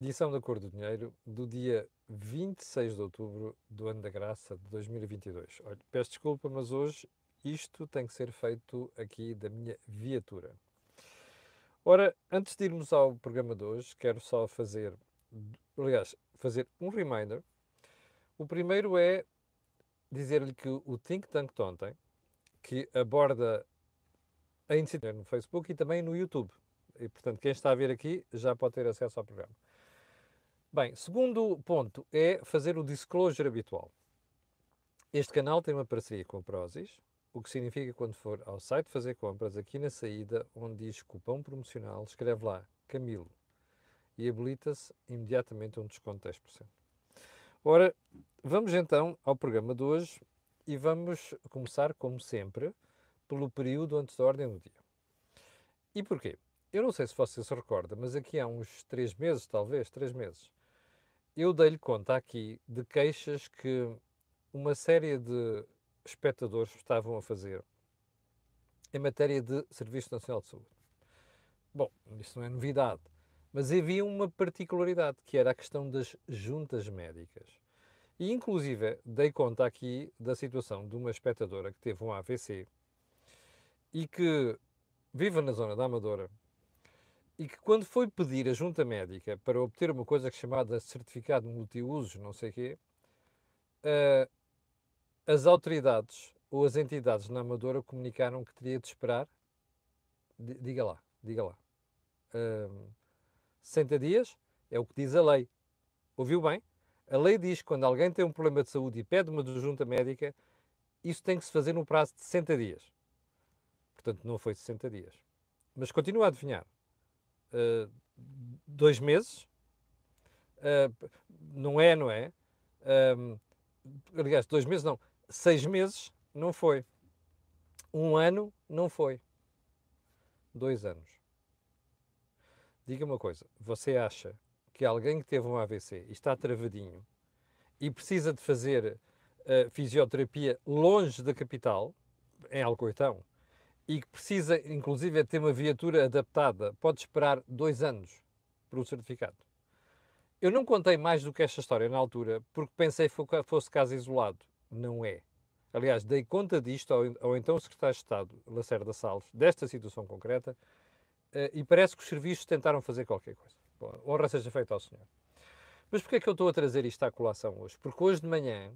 Edição da Cor do Dinheiro do dia 26 de outubro do ano da graça de 2022. Olha, peço desculpa, mas hoje isto tem que ser feito aqui da minha viatura. Ora, antes de irmos ao programa de hoje, quero só fazer, aliás, fazer um reminder. O primeiro é dizer-lhe que o Think Tank de ontem, que aborda a iniciativa no Facebook e também no YouTube. E, portanto, quem está a ver aqui já pode ter acesso ao programa. Bem, segundo ponto é fazer o disclosure habitual. Este canal tem uma parceria com a Prozis, o que significa quando for ao site fazer compras, aqui na saída, onde diz cupom promocional, escreve lá Camilo e habilita-se imediatamente um desconto de 10%. Ora, vamos então ao programa de hoje e vamos começar, como sempre, pelo período antes da ordem do dia. E porquê? Eu não sei se você se recorda, mas aqui há uns três meses, talvez, três meses, eu dei-lhe conta aqui de queixas que uma série de espectadores estavam a fazer em matéria de Serviço Nacional de Saúde. Bom, isso não é novidade, mas havia uma particularidade, que era a questão das juntas médicas. E, inclusive, dei conta aqui da situação de uma espectadora que teve um AVC e que vive na zona da Amadora e que quando foi pedir a junta médica para obter uma coisa chamada certificado multiusos, não sei o quê, uh, as autoridades ou as entidades na Amadora comunicaram que teria de esperar, diga lá, diga lá, uh, 60 dias, é o que diz a lei. Ouviu bem? A lei diz que quando alguém tem um problema de saúde e pede uma junta médica, isso tem que se fazer no prazo de 60 dias. Portanto, não foi 60 dias. Mas continua a adivinhar uh, dois meses. Uh, não é, não é? Um, aliás, dois meses não. Seis meses não foi. Um ano não foi. Dois anos. Diga uma coisa. Você acha que alguém que teve um AVC e está travadinho e precisa de fazer uh, fisioterapia longe da capital, em Alcoitão, e que precisa, inclusive, é ter uma viatura adaptada, pode esperar dois anos para o certificado. Eu não contei mais do que esta história na altura, porque pensei que fosse caso isolado. Não é. Aliás, dei conta disto ao, ao então Secretário de Estado, Lacerda Salles, desta situação concreta, uh, e parece que os serviços tentaram fazer qualquer coisa. Bom, honra seja feita ao senhor. Mas porquê é que eu estou a trazer isto à colação hoje? Porque hoje de manhã,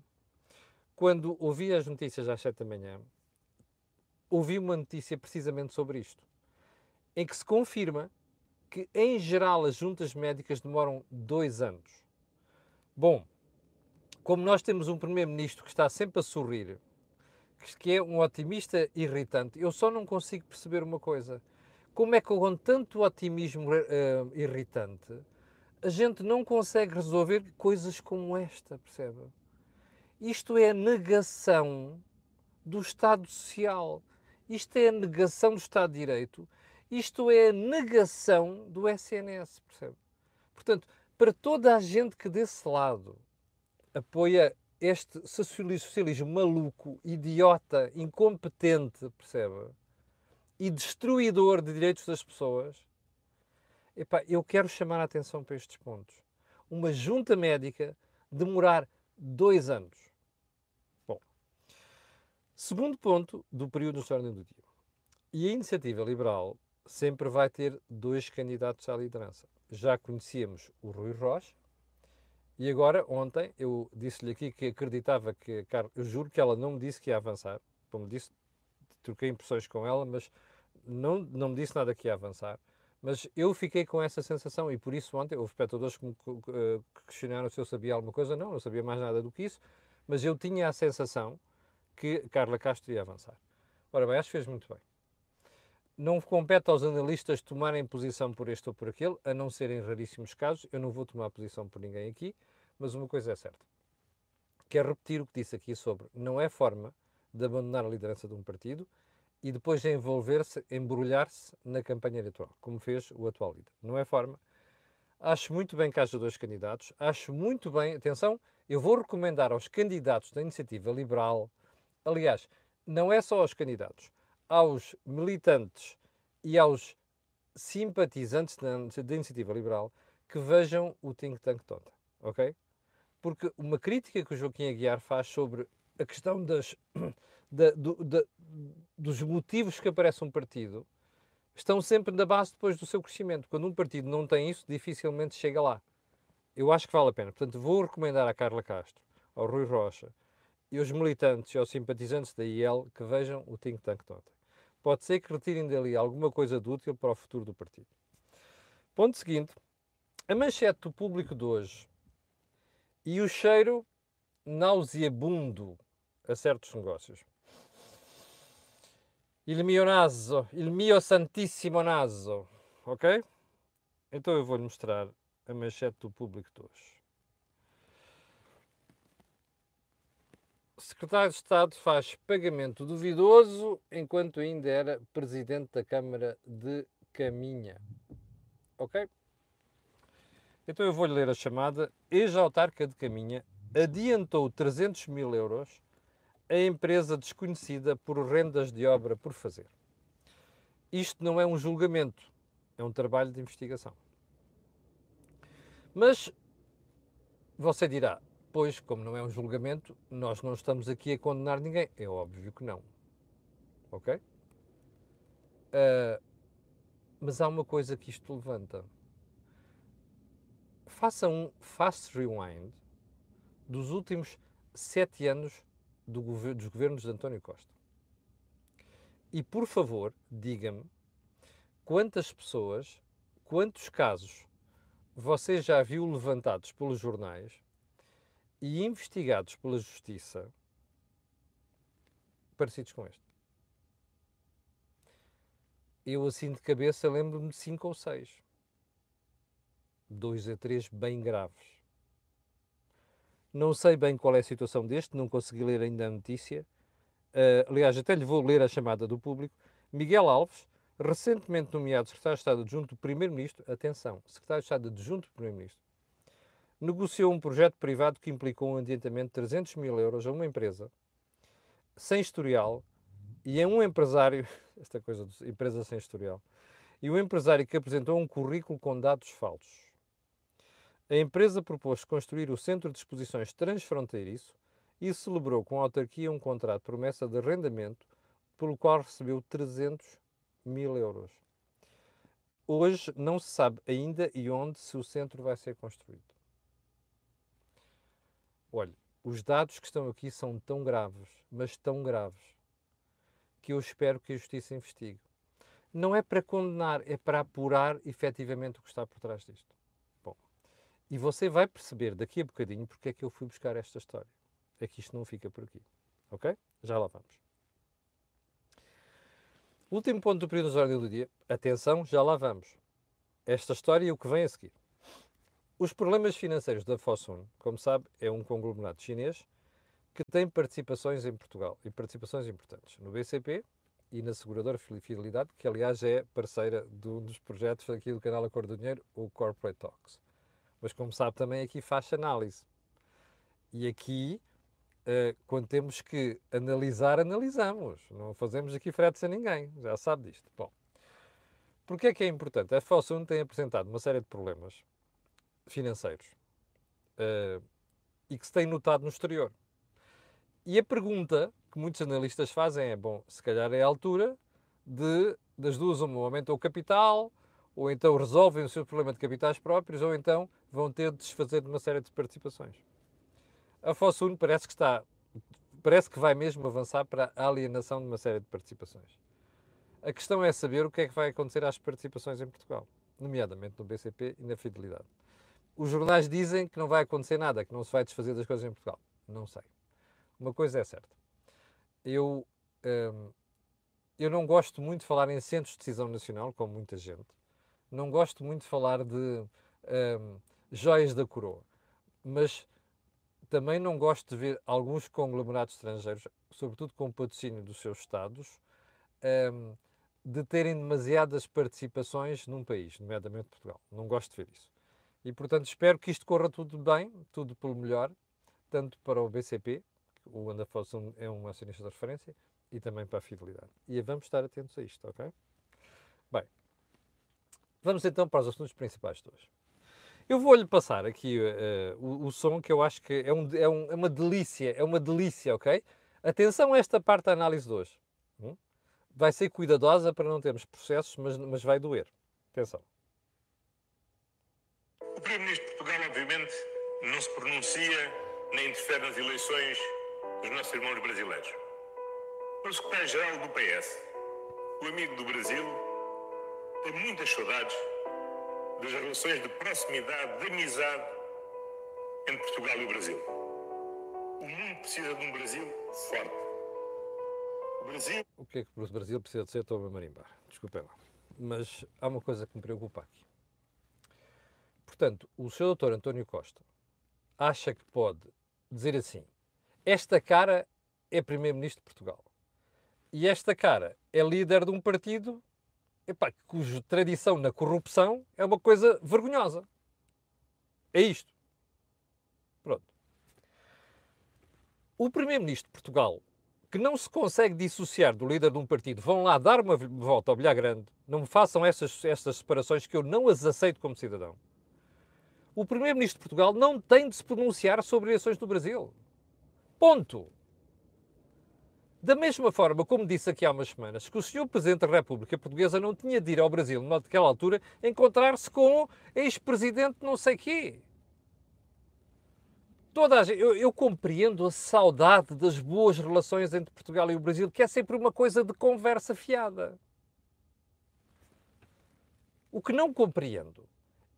quando ouvi as notícias às 7 da manhã, ouvi uma notícia precisamente sobre isto, em que se confirma que, em geral, as juntas médicas demoram dois anos. Bom, como nós temos um primeiro-ministro que está sempre a sorrir, que é um otimista irritante, eu só não consigo perceber uma coisa. Como é que com tanto otimismo uh, irritante a gente não consegue resolver coisas como esta, percebe? Isto é negação do Estado Social. Isto é a negação do Estado de Direito, isto é a negação do SNS, percebe? Portanto, para toda a gente que desse lado apoia este socialismo maluco, idiota, incompetente, percebe? E destruidor de direitos das pessoas, epá, eu quero chamar a atenção para estes pontos. Uma junta médica demorar dois anos Segundo ponto do período de ordem do dia. E a iniciativa liberal sempre vai ter dois candidatos à liderança. Já conhecíamos o Rui Rocha e agora, ontem, eu disse-lhe aqui que acreditava que, eu juro que ela não me disse que ia avançar, como disse, troquei impressões com ela, mas não, não me disse nada que ia avançar. Mas eu fiquei com essa sensação e por isso ontem houve espectadores que me questionaram se eu sabia alguma coisa. Não, não sabia mais nada do que isso, mas eu tinha a sensação que Carla Castro ia avançar. Ora bem, acho que fez muito bem. Não compete aos analistas tomarem posição por este ou por aquele, a não ser em raríssimos casos. Eu não vou tomar posição por ninguém aqui, mas uma coisa é certa. Quero repetir o que disse aqui sobre não é forma de abandonar a liderança de um partido e depois de envolver-se, embrulhar-se na campanha eleitoral, como fez o atual líder. Não é forma. Acho muito bem que haja dois candidatos. Acho muito bem, atenção, eu vou recomendar aos candidatos da Iniciativa Liberal, Aliás, não é só aos candidatos, aos militantes e aos simpatizantes da, iniciativa liberal que vejam o Think Tank ontem, ok? Porque uma crítica que o Joaquim Aguiar faz sobre a questão das, da, do, da, dos motivos que aparece um partido estão sempre na base depois do seu crescimento. Quando um partido não tem isso, dificilmente chega lá. Eu acho que vale a pena. Portanto, vou recomendar à Carla Castro, ao Rui Rocha e aos militantes aos simpatizantes da IEL que vejam o Think Tank ontem. Pode ser que retirem dali alguma coisa de útil para o futuro do partido. Ponto seguinte. A manchete do público de hoje e o cheiro nauseabundo a certos negócios. Il mio naso, il mio santissimo naso, ok? Então eu vou-lhe mostrar a manchete do público de hoje. Secretário de Estado faz pagamento duvidoso enquanto ainda era presidente da Câmara de Caminha. Ok? Então eu vou-lhe ler a chamada. Ex-autarca de Caminha adiantou 300 mil euros a empresa desconhecida por rendas de obra por fazer. Isto não é um julgamento, é um trabalho de investigação. Mas você dirá, pois, como não é um julgamento, nós não estamos aqui a condenar ninguém. É óbvio que não. Ok? Uh, mas há uma coisa que isto levanta. Faça um fast rewind dos últimos sete anos do gover dos governos de António Costa. E, por favor, diga-me quantas pessoas, quantos casos você já viu levantados pelos jornais e investigados pela Justiça parecidos com este. Eu, assim de cabeça, lembro-me de cinco ou seis. Dois a três bem graves. Não sei bem qual é a situação deste, não consegui ler ainda a notícia. Uh, aliás, até lhe vou ler a chamada do público. Miguel Alves, recentemente nomeado secretário de Estado adjunto do Primeiro-Ministro, atenção, secretário de Estado adjunto do Primeiro-Ministro, negociou um projeto privado que implicou um adiantamento de 300 mil euros a uma empresa sem historial e a um empresário, esta coisa de empresa sem historial, e um empresário que apresentou um currículo com dados falsos. A empresa propôs construir o Centro de Exposições Transfronteiriço e celebrou com a autarquia um contrato de promessa de arrendamento pelo qual recebeu 300 mil euros. Hoje não se sabe ainda e onde se o centro vai ser construído. Olha, os dados que estão aqui são tão graves, mas tão graves, que eu espero que a Justiça investigue. Não é para condenar, é para apurar efetivamente o que está por trás disto. E você vai perceber daqui a bocadinho porque é que eu fui buscar esta história. É que isto não fica por aqui. Ok? Já lá vamos. Último ponto do período de ordem do dia. Atenção, já lá vamos. Esta história e o que vem a seguir. Os problemas financeiros da Fosun, como sabe, é um conglomerado chinês que tem participações em Portugal e participações importantes no BCP e na seguradora Fidelidade, que aliás é parceira de um dos projetos aqui do canal Acordo do Dinheiro, o Corporate Talks. Mas, como sabe, também aqui faz análise. E aqui, uh, quando temos que analisar, analisamos. Não fazemos aqui fretes a ninguém. Já sabe disto. Bom, porquê é que é importante? A Fosun tem apresentado uma série de problemas financeiros uh, e que se tem notado no exterior. E a pergunta que muitos analistas fazem é: bom, se calhar é a altura de, das duas, uma, aumentam o capital, ou então resolvem o seu problema de capitais próprios, ou então vão ter de desfazer de uma série de participações. A Fosun parece que está, parece que vai mesmo avançar para a alienação de uma série de participações. A questão é saber o que é que vai acontecer às participações em Portugal, nomeadamente no BCP e na Fidelidade. Os jornais dizem que não vai acontecer nada, que não se vai desfazer das coisas em Portugal. Não sei. Uma coisa é certa. Eu, hum, eu não gosto muito de falar em centros de decisão nacional, como muita gente não gosto muito de falar de um, joias da coroa, mas também não gosto de ver alguns conglomerados estrangeiros, sobretudo com patrocínio dos seus Estados, um, de terem demasiadas participações num país, nomeadamente Portugal. Não gosto de ver isso. E, portanto, espero que isto corra tudo bem, tudo pelo melhor, tanto para o BCP, o Andafosun é um acionista de referência, e também para a fidelidade. E vamos estar atentos a isto, ok? Bem, Vamos então para os assuntos principais de hoje. Eu vou-lhe passar aqui uh, o, o, som que eu acho que é, um, é, um, é, uma delícia, é uma delícia, ok? Atenção a esta parte da análise de hoje. Hum? Vai ser cuidadosa para não termos processos, mas, mas vai doer. Atenção. Primeiro-Ministro de Portugal, obviamente, não se pronuncia nem interfere nas eleições dos nossos irmãos brasileiros. Mas o secretário-geral do PS, o amigo do Brasil, tem muitas saudades das relações de proximidade, de amizade entre Portugal e o Brasil. O mundo precisa de um Brasil forte. O Brasil. O que é que o Brasil precisa de ser? Estou a marimbar. Desculpem lá. Mas há uma coisa que me preocupa aqui. Portanto, o Sr. Doutor António Costa acha que pode dizer assim: esta cara é Primeiro-Ministro de Portugal e esta cara é líder de um partido epá, cuja tradição na corrupção é uma coisa vergonhosa. É isto. Pronto. O Primeiro-Ministro de Portugal, que não se consegue dissociar do líder de um partido, vão lá dar uma volta ao bilhar grande, não me façam essas, essas separações que eu não as aceito como cidadão. O Primeiro-Ministro de Portugal não tem de se pronunciar sobre eleições do Brasil. Ponto. Da mesma forma, como disse aqui há umas semanas, que o Sr. Presidente da República Portuguesa não tinha de ir ao Brasil naquela altura encontrar-se com ex-presidente não sei quê. Toda a eu, eu, compreendo a saudade das boas relações entre Portugal e o Brasil, que é sempre uma coisa de conversa fiada. O que não compreendo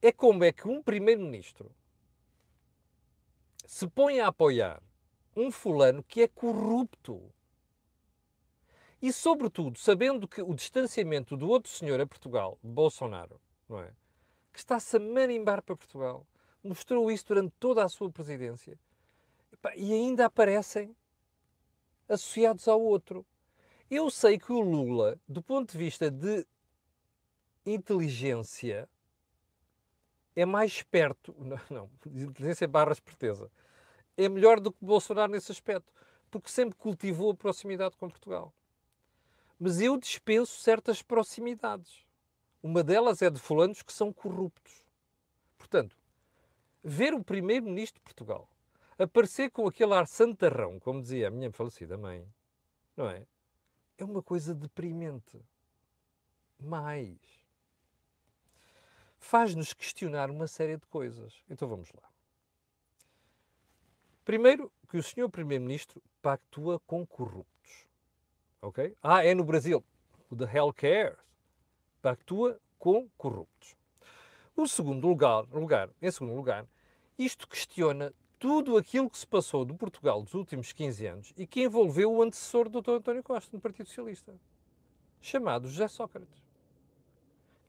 é como é que um primeiro-ministro se põe a apoiar um fulano que é corrupto e, sobretudo, sabendo que o distanciamento do outro senhor a Portugal, Bolsonaro, não é? que está-se a marimbar para Portugal, mostrou isso durante toda a sua presidência, e ainda aparecem associados ao outro. Eu sei que o Lula, do ponto de vista de inteligência, é mais esperto, não, não inteligência barra esperteza, é melhor do que Bolsonaro nesse aspecto, porque sempre cultivou a proximidade com Portugal. Mas eu dispenso certas proximidades. Uma delas é de fulanos que são corruptos. Portanto, ver o primeiro-ministro de Portugal aparecer com aquele ar santarrão, como dizia a minha falecida mãe, não é? É uma coisa deprimente. Mais. Faz-nos questionar uma série de coisas. Então vamos lá. Primeiro, que o senhor primeiro-ministro pactua com corruptos. Ok? Ah, é no Brasil. O the hell cares? Pactua com corruptos. O segundo lugar, lugar, em segundo lugar, isto questiona tudo aquilo que se passou do Portugal dos últimos 15 anos e que envolveu o antecessor do Dr. António Costa no Partido Socialista, chamado José Sócrates,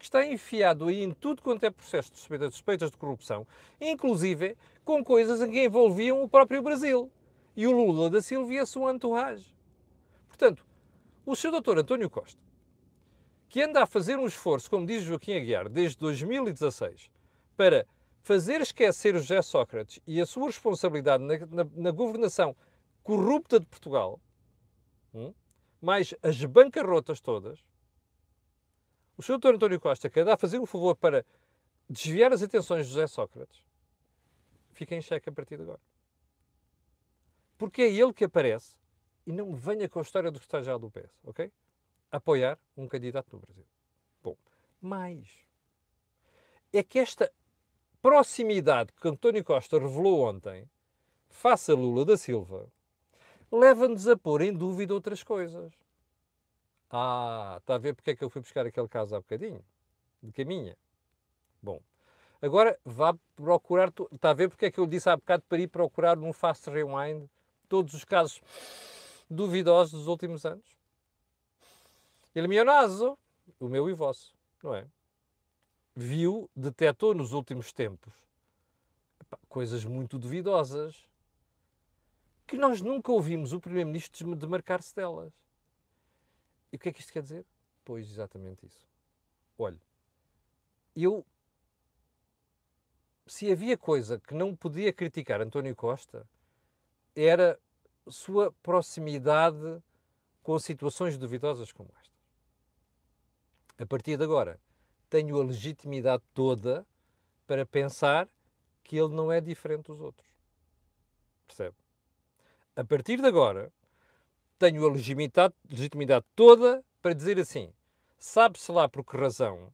está enfiado aí em tudo quanto é processo de suspeitas, suspeitas de corrupção, inclusive com coisas em que envolviam o próprio Brasil e o Lula da Silva e a sua entourage. Portanto, o Sr. Dr. António Costa, que anda a fazer um esforço, como diz Joaquim Aguiar, desde 2016, para fazer esquecer o José Sócrates e a sua responsabilidade na, na, na governação corrupta de Portugal, hum, mais as bancarrotas todas, o Sr. Dr. António Costa, que anda a fazer um favor para desviar as atenções de José Sócrates, fica em xeque a partir de agora. Porque é ele que aparece e não venha com a história do secretário do PS, ok? Apoiar um candidato no Brasil. Bom, mais é que esta proximidade que António Costa revelou ontem, face a Lula da Silva, leva-nos a pôr em dúvida outras coisas. Ah, está a ver porque é que eu fui buscar aquele caso há bocadinho? De caminha. Bom, agora vá procurar, está a ver porque é que eu disse há bocado para ir procurar num fast rewind todos os casos duvidosos dos últimos anos. Ele me naso, o meu e vosso, não é? Viu, detectou nos últimos tempos coisas muito duvidosas que nós nunca ouvimos o Primeiro-Ministro demarcar-se delas. E o que é que isto quer dizer? Pois, exatamente isso. Olha, eu. Se havia coisa que não podia criticar António Costa, era sua proximidade com situações duvidosas como esta. A partir de agora, tenho a legitimidade toda para pensar que ele não é diferente dos outros. Percebe? A partir de agora, tenho a legitimidade, legitimidade toda para dizer assim: sabe-se lá por que razão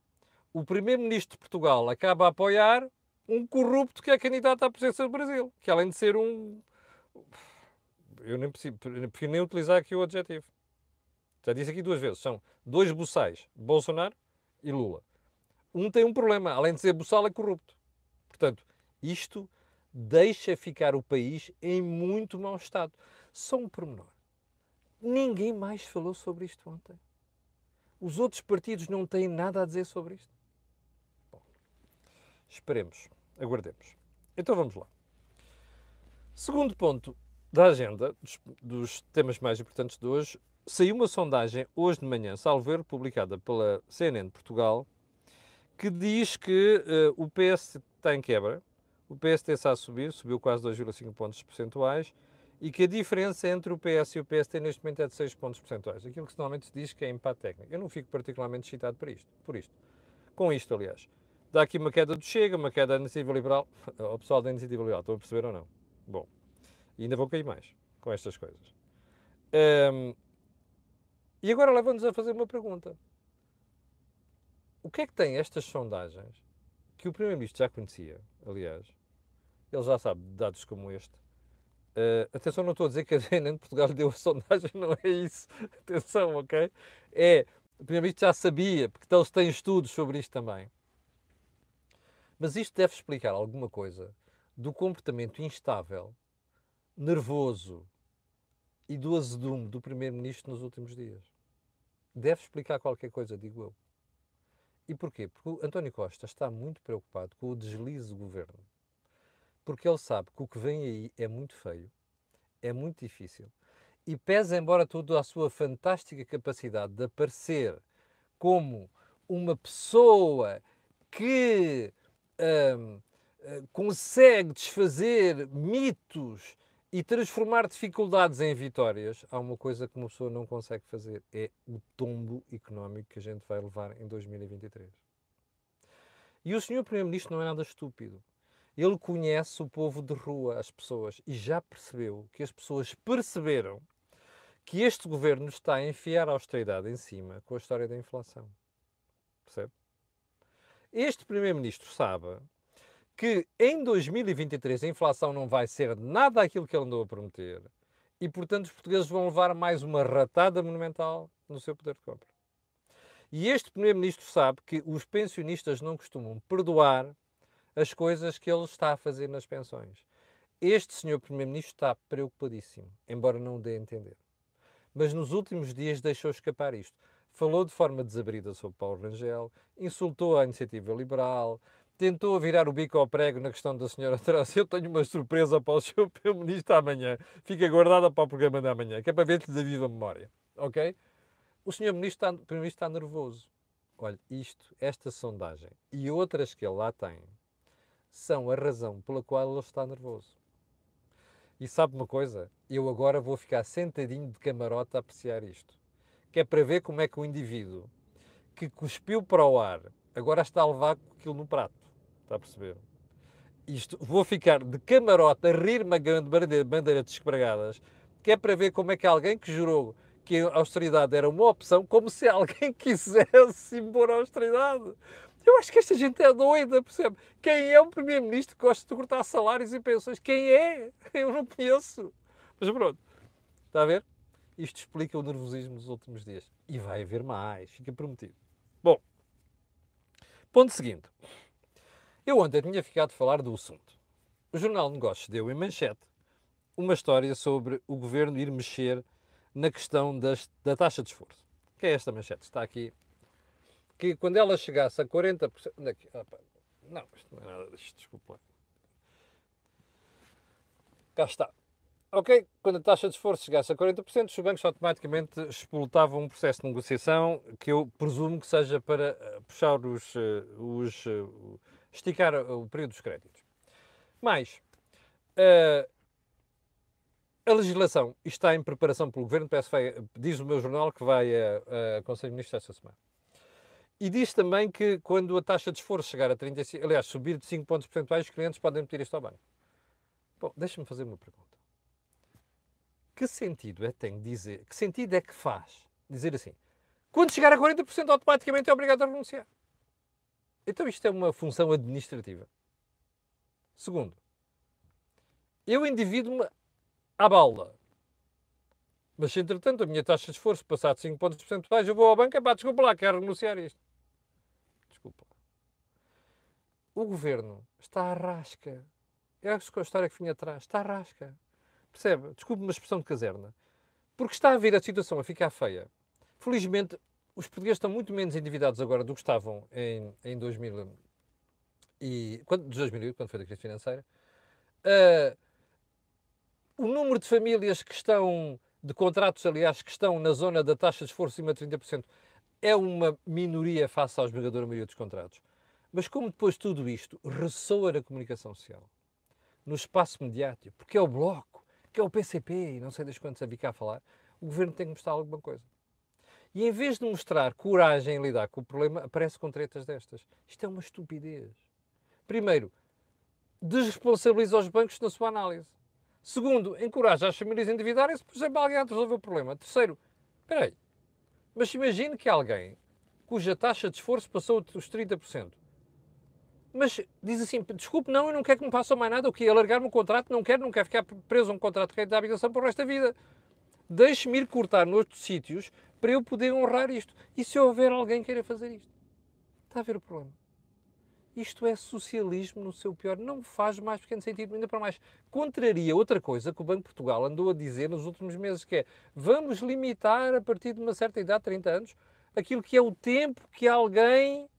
o primeiro-ministro de Portugal acaba a apoiar um corrupto que é candidato à presidência do Brasil, que além de ser um. Eu nem preciso, nem utilizar aqui o adjetivo. Já disse aqui duas vezes: são dois buçais, Bolsonaro e Lula. Um tem um problema, além de ser buçal, é corrupto. Portanto, isto deixa ficar o país em muito mau estado. Só um pormenor. Ninguém mais falou sobre isto ontem. Os outros partidos não têm nada a dizer sobre isto. Bom, esperemos, aguardemos. Então vamos lá. Segundo ponto da agenda, dos, dos, temas mais importantes de hoje, saiu uma sondagem hoje de manhã, salvo ver, publicada pela CNN de Portugal, que diz que uh, o PS está em quebra, o PSD está a subir, subiu quase 2,5 pontos percentuais, e que a diferença entre o PS e o PSD neste momento é de 6 pontos percentuais. Aquilo que normalmente se diz que é empate técnico. Eu não fico particularmente excitado por isto. Por isto. Com isto, aliás. Dá aqui uma queda do Chega, uma queda da Iniciativa Liberal. O pessoal da Iniciativa Liberal, estão a perceber ou não? Bom, ainda vou cair mais com estas coisas. Um, e agora leva-nos a fazer uma pergunta. O que é que tem estas sondagens que o Primeiro-Ministro já conhecia, aliás, ele já sabe de dados como este, Uh, atenção, não estou a dizer que a CNN de Portugal deu a sondagem, não é isso. Atenção, ok? É, o Primeiro-Ministro já sabia, porque eles têm estudos sobre isto também. Mas isto deve explicar alguma coisa do comportamento instável, nervoso e do azedume do Primeiro-Ministro nos últimos dias. Deve explicar qualquer coisa, digo eu. E porquê? Porque o António Costa está muito preocupado com o deslize do governo porque ele sabe que o que vem aí é muito feio, é muito difícil e pesa, embora tudo, a sua fantástica capacidade de aparecer como uma pessoa que hum, hum, consegue desfazer mitos e transformar dificuldades em vitórias, há uma coisa que uma pessoa não consegue fazer: é o tombo económico que a gente vai levar em 2023. E o senhor Primeiro-Ministro não é nada estúpido. Ele conhece o povo de rua, as pessoas, e já percebeu que as pessoas perceberam que este governo está a enfiar a austeridade em cima com a história da inflação. Percebe? Este primeiro-ministro sabe que em 2023 a inflação não vai ser nada aquilo que ele andou a prometer e, portanto, os portugueses vão levar mais uma ratada monumental no seu poder de compra. E este primeiro-ministro sabe que os pensionistas não costumam perdoar as coisas que ele está a fazer nas pensões. Este senhor Primeiro-Ministro está preocupadíssimo, embora não o dê a entender. Mas nos últimos dias deixou escapar isto. Falou de forma desabrida sobre Paulo Rangel, insultou a iniciativa liberal, tentou virar o bico ao prego na questão da senhora Trans. Eu tenho uma surpresa para o senhor Primeiro-Ministro amanhã. Fica guardada para o programa da manhã, que é para ver se lhe viva memória. Ok? O senhor Ministro está, Primeiro-Ministro está nervoso. Olha, isto, esta sondagem e outras que ele lá tem, são a razão pela qual ele está nervoso. E sabe uma coisa? Eu agora vou ficar sentadinho de camarote a apreciar isto. Que é para ver como é que o indivíduo que cuspiu para o ar agora está a levar aquilo no prato. Está a perceber? Isto, vou ficar de camarote a rir-me a bandeira de espregadas, que é para ver como é que alguém que jurou que a austeridade era uma opção, como se alguém quisesse impor a austeridade. Eu acho que esta gente é doida, percebe? Quem é o primeiro-ministro que gosta de cortar salários e pensões? Quem é? Eu não conheço. Mas pronto, está a ver? Isto explica o nervosismo dos últimos dias. E vai haver mais, fica prometido. Bom, ponto seguinte. Eu ontem tinha ficado a falar do assunto. O Jornal de Negócios deu em manchete uma história sobre o governo ir mexer na questão das, da taxa de esforço. Que é esta manchete? Está aqui que quando ela chegasse a 40%. Daqui, é opa, não, isto não é nada disto, desculpa. Cá está. Ok, quando a taxa de esforço chegasse a 40%, os bancos automaticamente explotavam um processo de negociação que eu presumo que seja para eh, puxar os. Eh, os eh, esticar o período dos créditos. Mas. Uh, a legislação está em preparação pelo Governo, diz o meu jornal que vai a, a Conselho de Ministros esta semana. E diz também que quando a taxa de esforço chegar a 35, aliás, subir de 5 pontos percentuais, os clientes podem meter isto ao banco. Bom, deixa-me fazer uma pergunta. Que sentido é tem dizer, que sentido é que faz dizer assim, quando chegar a 40% automaticamente é obrigado a renunciar? Então isto é uma função administrativa. Segundo, eu endivido-me à balda. Mas entretanto a minha taxa de esforço passar de 5 pontos percentuais, eu vou ao banco e pá, desculpa lá, quero renunciar a isto. Desculpa. O governo está à rasca. É a história que vinha atrás. Está à rasca. Percebe? Desculpe uma expressão de caserna. Porque está a vir a situação a ficar feia. Felizmente, os portugueses estão muito menos endividados agora do que estavam em, em 2000 e, quando, de 2008, quando foi a crise financeira. Uh, o número de famílias que estão, de contratos, aliás, que estão na zona da taxa de esforço acima de 30%, é uma minoria face à esmagadora maioria dos contratos. Mas como depois tudo isto ressoa na comunicação social, no espaço mediático, porque é o Bloco, que é o PCP e não sei das quantos a a falar, o governo tem que mostrar alguma coisa. E em vez de mostrar coragem em lidar com o problema, aparece com tretas destas. Isto é uma estupidez. Primeiro, desresponsabiliza os bancos na sua análise. Segundo, encoraja as famílias a endividarem-se, por exemplo, alguém a resolver o problema. Terceiro, espera aí, mas imagine que alguém cuja taxa de esforço passou dos 30%, mas diz assim, desculpe, não, eu não quero que me passe mais nada, o que alargar-me o contrato, não quero, não quero ficar preso a um contrato de crédito de habitação para o resto da vida. Deixe-me ir cortar noutros sítios para eu poder honrar isto. E se houver alguém que queira fazer isto? Está a ver o problema? Isto é socialismo no seu pior. Não faz mais pequeno sentido, ainda para mais. Contraria outra coisa que o Banco de Portugal andou a dizer nos últimos meses, que é vamos limitar a partir de uma certa idade, 30 anos, aquilo que é o tempo que alguém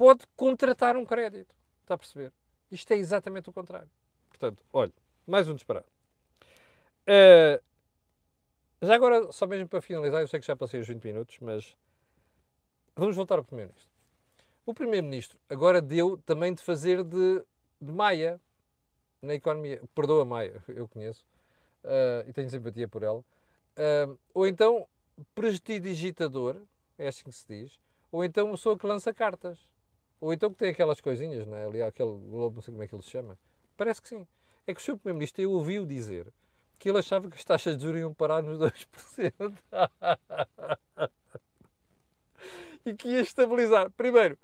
pode contratar um crédito. Está a perceber? Isto é exatamente o contrário. Portanto, olha, mais um disparado. Uh, já agora, só mesmo para finalizar, eu sei que já passei os 20 minutos, mas vamos voltar ao Primeiro-Ministro. O Primeiro-Ministro agora deu também de fazer de, de Maia na economia. Perdoa Maia, eu conheço uh, e tenho simpatia por ela. Uh, ou então prestidigitador, é assim que se diz, ou então uma pessoa que lança cartas. Ou então que tem aquelas coisinhas, não é? Ali aquele globo, não sei como é que ele se chama. Parece que sim. É que o Sr. Primeiro-Ministro eu ouvi-o dizer que ele achava que as taxas de juros iam parar nos 2%. e que ia estabilizar. Primeiro,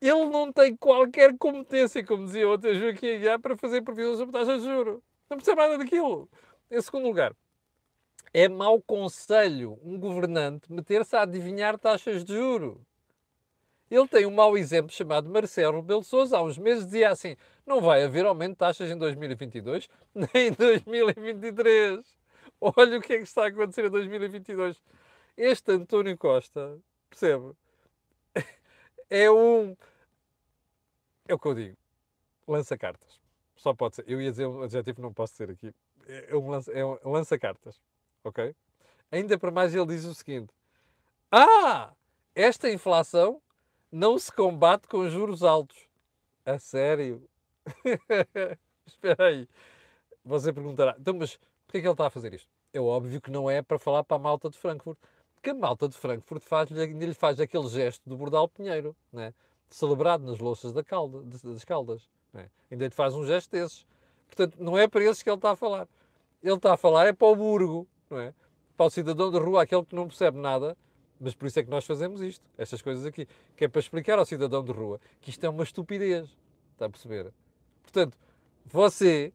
ele não tem qualquer competência, como dizia outro Joaquim Aguiar, para fazer previsões sobre taxas de juros. Não percebe nada daquilo. Em segundo lugar, é mau conselho um governante meter-se a adivinhar taxas de juros. Ele tem um mau exemplo chamado Marcelo Rebelo Sousa. Há uns meses dizia assim, não vai haver aumento de taxas em 2022 nem em 2023. Olha o que é que está a acontecer em 2022. Este António Costa, percebe? É um é o que eu digo. Lança cartas. Só pode ser. Eu ia dizer um adjetivo, não posso dizer aqui. É um lança, é um lança cartas. Ok? Ainda para mais, ele diz o seguinte: Ah! Esta inflação não se combate com juros altos. A sério? Espera aí. Você perguntará, então, mas porquê é que ele está a fazer isto? É óbvio que não é para falar para a malta de Frankfurt. Porque a malta de Frankfurt faz, ainda lhe faz aquele gesto do Bordal Pinheiro, né? celebrado nas louças da calda, das caldas. É? Ainda lhe faz um gesto desses. Portanto, não é para esses que ele está a falar. Ele está a falar é para o burgo, não é? para o cidadão de rua, aquele que não percebe nada, mas por isso é que nós fazemos isto, estas coisas aqui, que é para explicar ao cidadão de rua que isto é uma estupidez. Está a perceber? Portanto, você,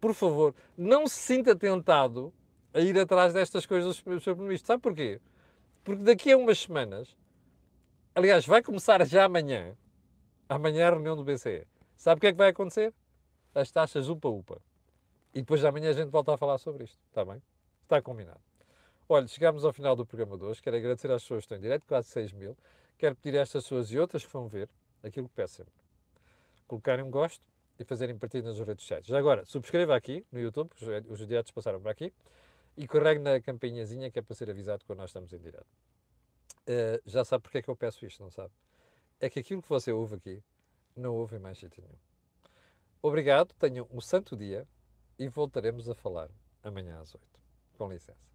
por favor, não se sinta tentado a ir atrás destas coisas do Sr. Primeiro-Ministro. Sabe porquê? Porque daqui a umas semanas Aliás, vai começar já amanhã. Amanhã a reunião do BCE. Sabe o que é que vai acontecer? As taxas upa-upa. E depois de amanhã a gente volta a falar sobre isto. Está bem? Está combinado. Olha, chegamos ao final do programa de hoje. Quero agradecer às pessoas que estão em direto, quase 6 mil. Quero pedir a estas pessoas e outras que vão ver aquilo que peço sempre. Colocarem um gosto e fazerem partido nas redes sociais. Já agora, subscreva aqui no YouTube, os diretos passaram por aqui, e carregue na campainhazinha que é para ser avisado quando nós estamos em direto. Uh, já sabe porque é que eu peço isto, não sabe? É que aquilo que você ouve aqui não ouve em mais jeito nenhum. Obrigado, tenham um santo dia e voltaremos a falar amanhã às 8. Com licença.